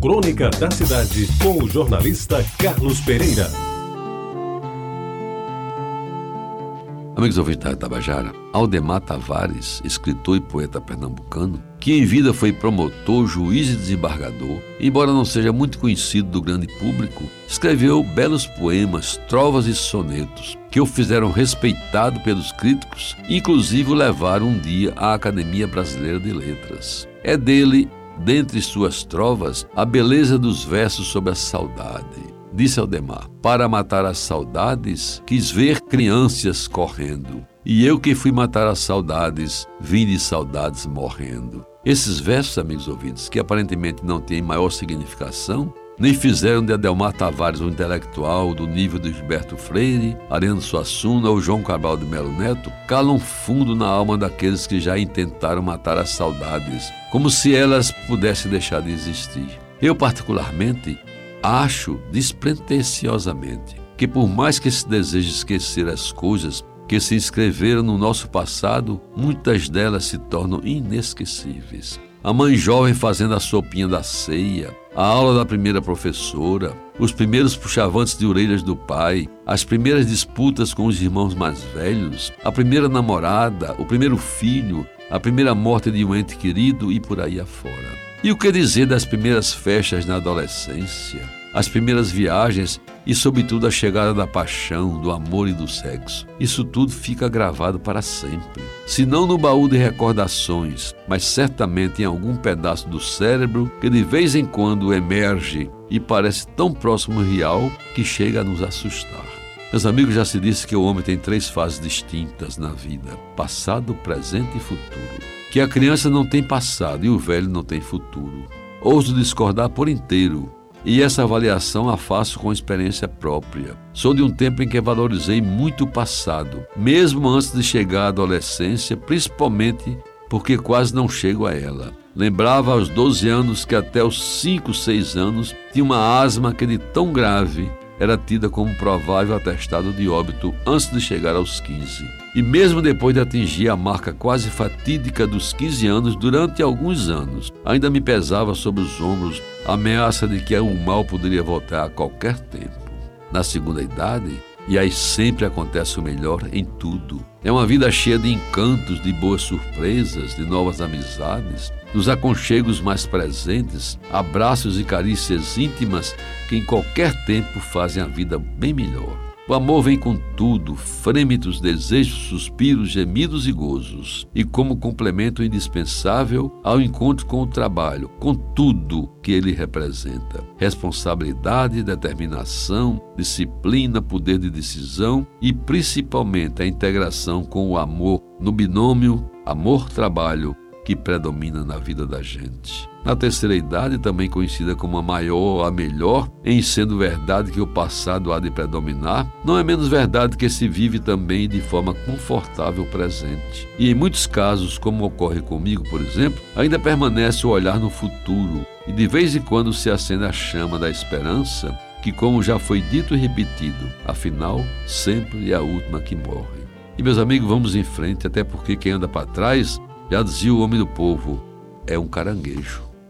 Crônica da Cidade, com o jornalista Carlos Pereira. Amigos ouvintes da Tabajara, Aldemar Tavares, escritor e poeta pernambucano, que em vida foi promotor, juiz e desembargador, embora não seja muito conhecido do grande público, escreveu belos poemas, trovas e sonetos, que o fizeram respeitado pelos críticos inclusive o levaram um dia à Academia Brasileira de Letras. É dele, dentre suas trovas, a beleza dos versos sobre a saudade Disse Aldemar: Para matar as saudades, quis ver crianças correndo. E eu que fui matar as saudades, vim de saudades morrendo. Esses versos, amigos ouvintes, que aparentemente não têm maior significação, nem fizeram de Adelmar Tavares um intelectual do nível de Gilberto Freire, Ariano Suassuna ou João Cabral de Melo Neto, calam fundo na alma daqueles que já intentaram matar as saudades, como se elas pudessem deixar de existir. Eu, particularmente, Acho despretensiosamente que, por mais que se deseje esquecer as coisas que se inscreveram no nosso passado, muitas delas se tornam inesquecíveis. A mãe jovem fazendo a sopinha da ceia, a aula da primeira professora, os primeiros puxavantes de orelhas do pai, as primeiras disputas com os irmãos mais velhos, a primeira namorada, o primeiro filho, a primeira morte de um ente querido e por aí afora. E o que dizer das primeiras festas na adolescência, as primeiras viagens e, sobretudo, a chegada da paixão, do amor e do sexo? Isso tudo fica gravado para sempre. Se não no baú de recordações, mas certamente em algum pedaço do cérebro que de vez em quando emerge e parece tão próximo real que chega a nos assustar. Meus amigos, já se disse que o homem tem três fases distintas na vida: passado, presente e futuro que a criança não tem passado e o velho não tem futuro. Ouso discordar por inteiro, e essa avaliação a faço com experiência própria. Sou de um tempo em que valorizei muito o passado, mesmo antes de chegar à adolescência, principalmente porque quase não chego a ela. Lembrava aos 12 anos que até os 5, 6 anos tinha uma asma que de tão grave era tida como provável atestado de óbito antes de chegar aos 15. E mesmo depois de atingir a marca quase fatídica dos 15 anos, durante alguns anos, ainda me pesava sobre os ombros a ameaça de que o mal poderia voltar a qualquer tempo. Na segunda idade, e aí sempre acontece o melhor em tudo. É uma vida cheia de encantos, de boas surpresas, de novas amizades, dos aconchegos mais presentes, abraços e carícias íntimas que em qualquer tempo fazem a vida bem melhor. O amor vem com tudo, frêmitos desejos, suspiros, gemidos e gozos, e como complemento indispensável ao encontro com o trabalho, com tudo que ele representa: responsabilidade, determinação, disciplina, poder de decisão e principalmente a integração com o amor no binômio amor-trabalho que predomina na vida da gente. Na terceira idade, também conhecida como a maior ou a melhor, em sendo verdade que o passado há de predominar, não é menos verdade que se vive também de forma confortável o presente. E em muitos casos, como ocorre comigo, por exemplo, ainda permanece o olhar no futuro e de vez em quando se acende a chama da esperança, que, como já foi dito e repetido, afinal, sempre é a última que morre. E meus amigos, vamos em frente, até porque quem anda para trás, já dizia o homem do povo, é um caranguejo.